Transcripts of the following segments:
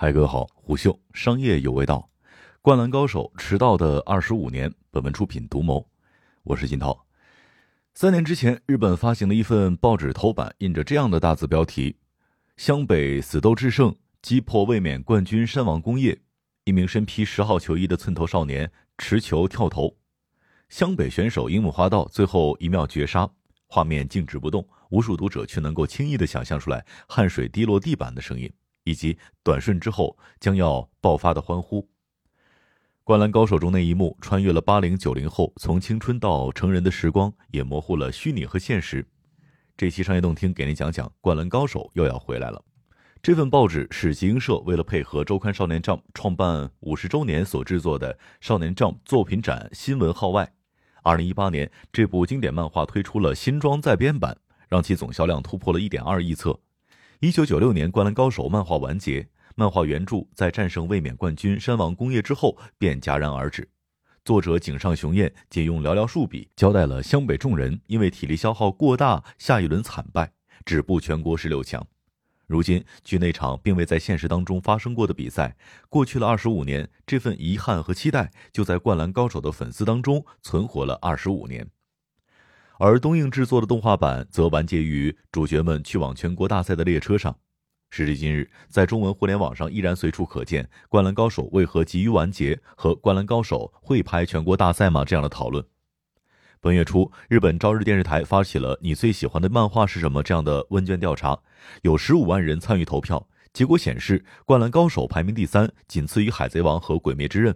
嗨，各位好，虎嗅商业有味道，《灌篮高手》迟到的二十五年。本文出品独谋，我是金涛。三年之前，日本发行了一份报纸头版，印着这样的大字标题：“湘北死斗制胜，击破卫冕冠军山王工业。”一名身披十号球衣的寸头少年持球跳投，湘北选手樱木花道最后一秒绝杀，画面静止不动，无数读者却能够轻易的想象出来汗水滴落地板的声音。以及短瞬之后将要爆发的欢呼。灌篮高手中那一幕，穿越了八零九零后从青春到成人的时光，也模糊了虚拟和现实。这期商业动听给您讲讲，灌篮高手又要回来了。这份报纸是集英社为了配合周刊少年 Jump 创办五十周年所制作的少年 Jump 作品展新闻号外。二零一八年，这部经典漫画推出了新装再编版，让其总销量突破了一点二亿册。一九九六年，《灌篮高手》漫画完结，漫画原著在战胜卫冕冠军山王工业之后便戛然而止。作者井上雄彦仅用寥寥数笔交代了湘北众人因为体力消耗过大，下一轮惨败，止步全国十六强。如今，距那场并未在现实当中发生过的比赛过去了二十五年，这份遗憾和期待就在《灌篮高手》的粉丝当中存活了二十五年。而东映制作的动画版则完结于主角们去往全国大赛的列车上。时至今日，在中文互联网上依然随处可见《灌篮高手》为何急于完结和《灌篮高手》会拍全国大赛吗这样的讨论。本月初，日本朝日电视台发起了“你最喜欢的漫画是什么”这样的问卷调查，有十五万人参与投票。结果显示，《灌篮高手》排名第三，仅次于《海贼王》和《鬼灭之刃》。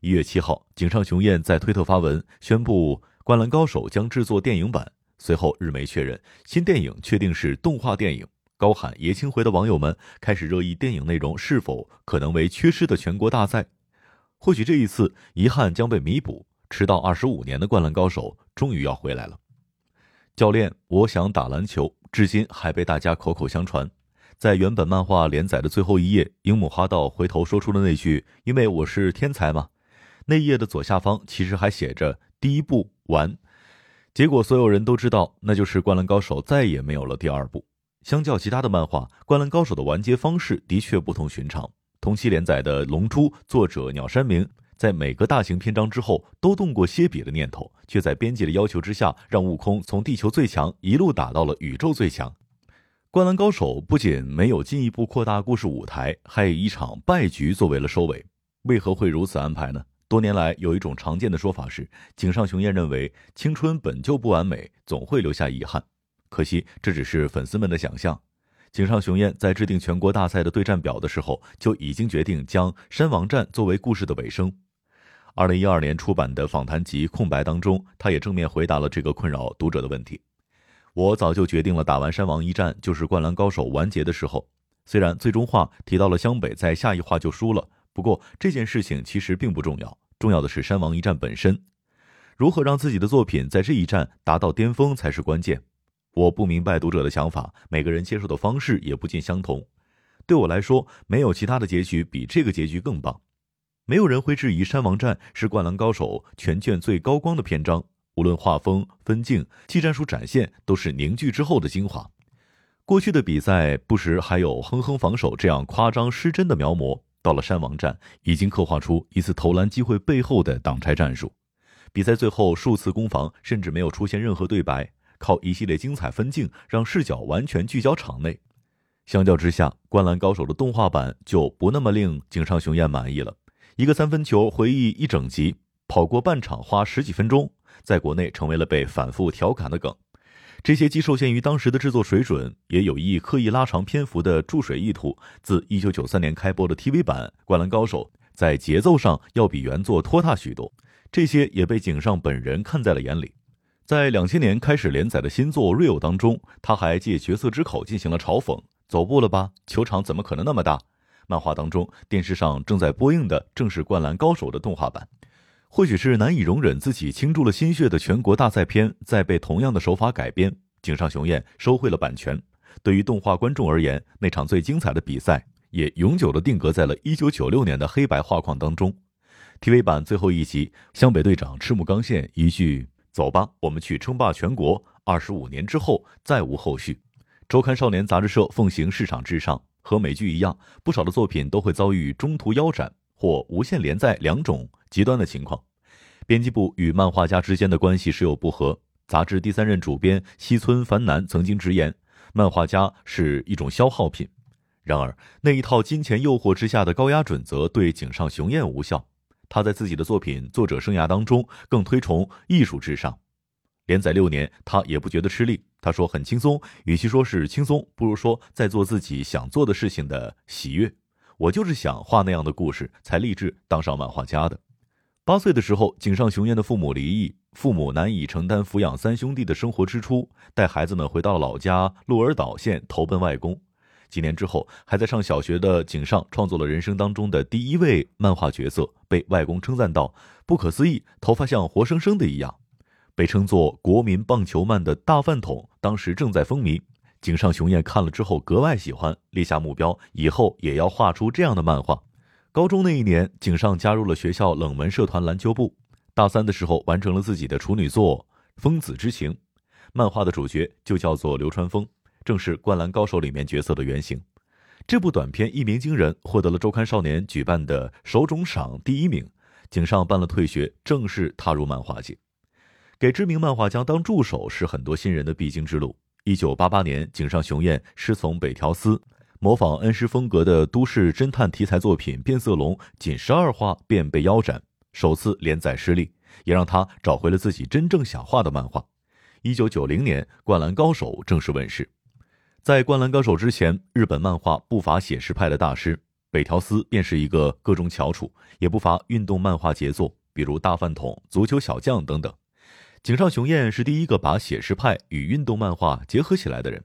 一月七号，井上雄彦在推特发文宣布。《灌篮高手》将制作电影版。随后，日媒确认新电影确定是动画电影。高喊“爷青回”的网友们开始热议电影内容是否可能为缺失的全国大赛。或许这一次遗憾将被弥补。迟到二十五年的《灌篮高手》终于要回来了。教练，我想打篮球，至今还被大家口口相传。在原本漫画连载的最后一页，樱木花道回头说出了那句：“因为我是天才嘛。”那页的左下方其实还写着。第一部完，结果所有人都知道，那就是《灌篮高手》再也没有了第二部。相较其他的漫画，《灌篮高手》的完结方式的确不同寻常。同期连载的《龙珠》，作者鸟山明在每个大型篇章之后都动过歇笔的念头，却在编辑的要求之下，让悟空从地球最强一路打到了宇宙最强。《灌篮高手》不仅没有进一步扩大故事舞台，还以一场败局作为了收尾。为何会如此安排呢？多年来，有一种常见的说法是，井上雄彦认为青春本就不完美，总会留下遗憾。可惜，这只是粉丝们的想象。井上雄彦在制定全国大赛的对战表的时候，就已经决定将山王战作为故事的尾声。二零一二年出版的访谈集《空白》当中，他也正面回答了这个困扰读者的问题。我早就决定了，打完山王一战就是灌篮高手完结的时候。虽然最终话提到了湘北在下一话就输了，不过这件事情其实并不重要。重要的是山王一战本身，如何让自己的作品在这一战达到巅峰才是关键。我不明白读者的想法，每个人接受的方式也不尽相同。对我来说，没有其他的结局比这个结局更棒。没有人会质疑山王战是《灌篮高手》全卷最高光的篇章，无论画风、分镜、技战术展现，都是凝聚之后的精华。过去的比赛不时还有哼哼防守这样夸张失真的描摹。到了山王战，已经刻画出一次投篮机会背后的挡拆战术。比赛最后数次攻防，甚至没有出现任何对白，靠一系列精彩分镜让视角完全聚焦场内。相较之下，《灌篮高手》的动画版就不那么令井上雄彦满意了。一个三分球回忆一整集，跑过半场花十几分钟，在国内成为了被反复调侃的梗。这些既受限于当时的制作水准，也有意刻意拉长篇幅的注水意图。自一九九三年开播的 TV 版《灌篮高手》，在节奏上要比原作拖沓许多，这些也被井上本人看在了眼里。在两千年开始连载的新作《Real》当中，他还借角色之口进行了嘲讽：“走步了吧？球场怎么可能那么大？”漫画当中，电视上正在播映的正是《灌篮高手》的动画版。或许是难以容忍自己倾注了心血的全国大赛片再被同样的手法改编，井上雄彦收回了版权。对于动画观众而言，那场最精彩的比赛也永久的定格在了1996年的黑白画框当中。TV 版最后一集，湘北队长赤木刚宪一句“走吧，我们去称霸全国”，二十五年之后再无后续。周刊少年杂志社奉行市场至上，和美剧一样，不少的作品都会遭遇中途腰斩或无限连载两种极端的情况。编辑部与漫画家之间的关系时有不和。杂志第三任主编西村繁男曾经直言，漫画家是一种消耗品。然而，那一套金钱诱惑之下的高压准则对井上雄彦无效。他在自己的作品作者生涯当中更推崇艺术至上。连载六年，他也不觉得吃力。他说很轻松，与其说是轻松，不如说在做自己想做的事情的喜悦。我就是想画那样的故事，才立志当上漫画家的。八岁的时候，井上雄彦的父母离异，父母难以承担抚养三兄弟的生活支出，带孩子们回到老家鹿儿岛县投奔外公。几年之后，还在上小学的井上创作了人生当中的第一位漫画角色，被外公称赞道：“不可思议，头发像活生生的一样。”被称作国民棒球漫的大饭桶，当时正在风靡。井上雄彦看了之后格外喜欢，立下目标，以后也要画出这样的漫画。高中那一年，井上加入了学校冷门社团篮球部。大三的时候，完成了自己的处女作《疯子之情》，漫画的主角就叫做流川枫。正是《灌篮高手》里面角色的原型。这部短片一鸣惊人，获得了周刊少年举办的手冢赏第一名。井上办了退学，正式踏入漫画界。给知名漫画家当助手是很多新人的必经之路。一九八八年，井上雄彦师从北条司，模仿恩师风格的都市侦探题材作品《变色龙》，仅十二话便被腰斩，首次连载失利，也让他找回了自己真正想画的漫画。一九九零年，《灌篮高手》正式问世。在《灌篮高手》之前，日本漫画不乏写实派的大师，北条司便是一个各中翘楚；也不乏运动漫画杰作，比如《大饭桶》《足球小将》等等。井上雄彦是第一个把写实派与运动漫画结合起来的人。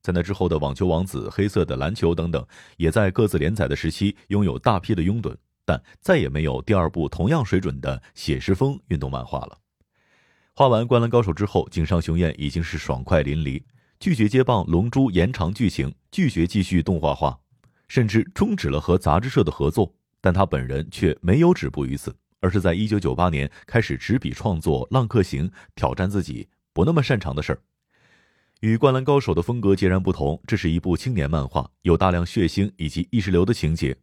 在那之后的《网球王子》《黑色的篮球》等等，也在各自连载的时期拥有大批的拥趸，但再也没有第二部同样水准的写实风运动漫画了。画完《灌篮高手》之后，井上雄彦已经是爽快淋漓。拒绝接棒《龙珠》延长剧情，拒绝继续动画化，甚至终止了和杂志社的合作。但他本人却没有止步于此，而是在一九九八年开始执笔创作《浪客行》，挑战自己不那么擅长的事儿。与《灌篮高手》的风格截然不同，这是一部青年漫画，有大量血腥以及意识流的情节。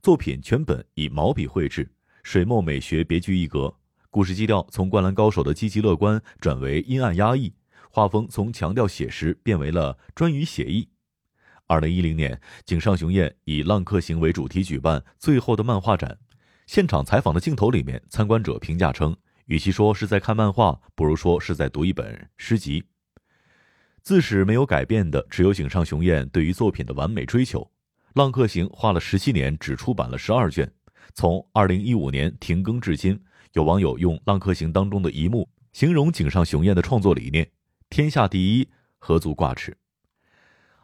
作品全本以毛笔绘制，水墨美学别具一格。故事基调从《灌篮高手》的积极乐观转为阴暗压抑。画风从强调写实变为了专于写意。二零一零年，井上雄彦以《浪客行》为主题举办最后的漫画展，现场采访的镜头里面，参观者评价称，与其说是在看漫画，不如说是在读一本诗集。自始没有改变的，只有井上雄彦对于作品的完美追求。《浪客行》花了十七年，只出版了十二卷，从二零一五年停更至今。有网友用《浪客行》当中的一幕形容井上雄彦的创作理念。天下第一，何足挂齿？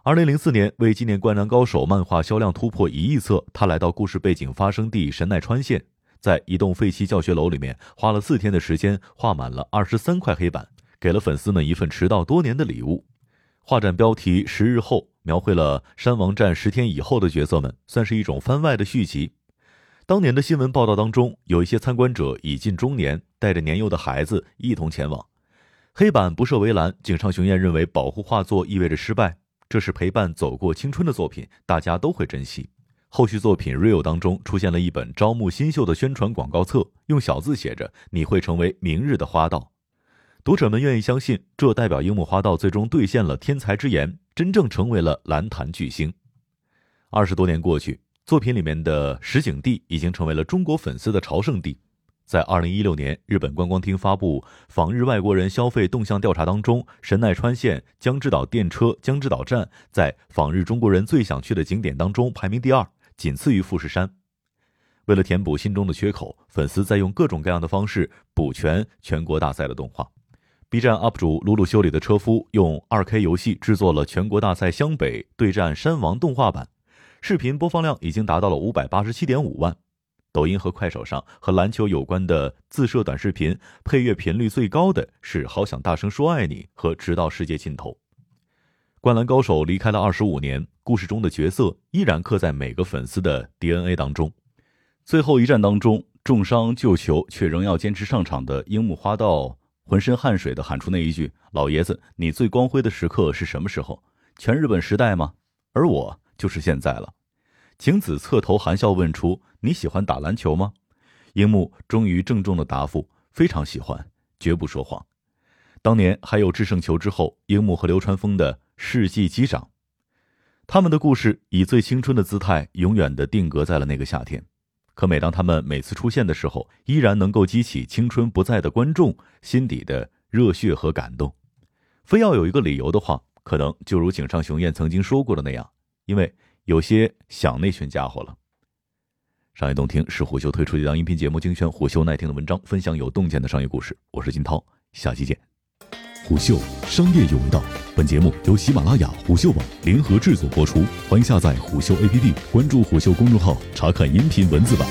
二零零四年，为纪念《灌篮高手》漫画销量突破一亿册，他来到故事背景发生地神奈川县，在一栋废弃教学楼里面，花了四天的时间画满了二十三块黑板，给了粉丝们一份迟到多年的礼物。画展标题“十日后”描绘了山王战十天以后的角色们，算是一种番外的续集。当年的新闻报道当中，有一些参观者已近中年，带着年幼的孩子一同前往。黑板不设围栏，井上雄彦认为保护画作意味着失败。这是陪伴走过青春的作品，大家都会珍惜。后续作品《Real》当中出现了一本招募新秀的宣传广告册，用小字写着“你会成为明日的花道”。读者们愿意相信，这代表樱木花道最终兑现了天才之言，真正成为了篮坛巨星。二十多年过去，作品里面的石井地已经成为了中国粉丝的朝圣地。在二零一六年，日本观光厅发布访日外国人消费动向调查当中，神奈川县江之岛电车江之岛站在访日中国人最想去的景点当中排名第二，仅次于富士山。为了填补心中的缺口，粉丝在用各种各样的方式补全全国大赛的动画。B 站 UP 主鲁鲁修理的车夫用二 K 游戏制作了全国大赛湘北对战山王动画版，视频播放量已经达到了五百八十七点五万。抖音和快手上和篮球有关的自设短视频配乐频率最高的是《好想大声说爱你》和《直到世界尽头》。《灌篮高手》离开了二十五年，故事中的角色依然刻在每个粉丝的 DNA 当中。最后一战当中重伤救球却仍要坚持上场的樱木花道，浑身汗水的喊出那一句：“老爷子，你最光辉的时刻是什么时候？全日本时代吗？而我就是现在了。晴子侧头含笑问出：“你喜欢打篮球吗？”樱木终于郑重的答复：“非常喜欢，绝不说谎。”当年还有制胜球之后，樱木和流川枫的世纪击掌，他们的故事以最青春的姿态，永远的定格在了那个夏天。可每当他们每次出现的时候，依然能够激起青春不在的观众心底的热血和感动。非要有一个理由的话，可能就如井上雄彦曾经说过的那样，因为有些想那群家伙了。商业洞听是虎嗅推出的一档音频节目，精选虎嗅耐听的文章，分享有洞见的商业故事。我是金涛，下期见。虎嗅商业有味道，本节目由喜马拉雅、虎嗅网联合制作播出，欢迎下载虎嗅 APP，关注虎嗅公众号，查看音频文字版。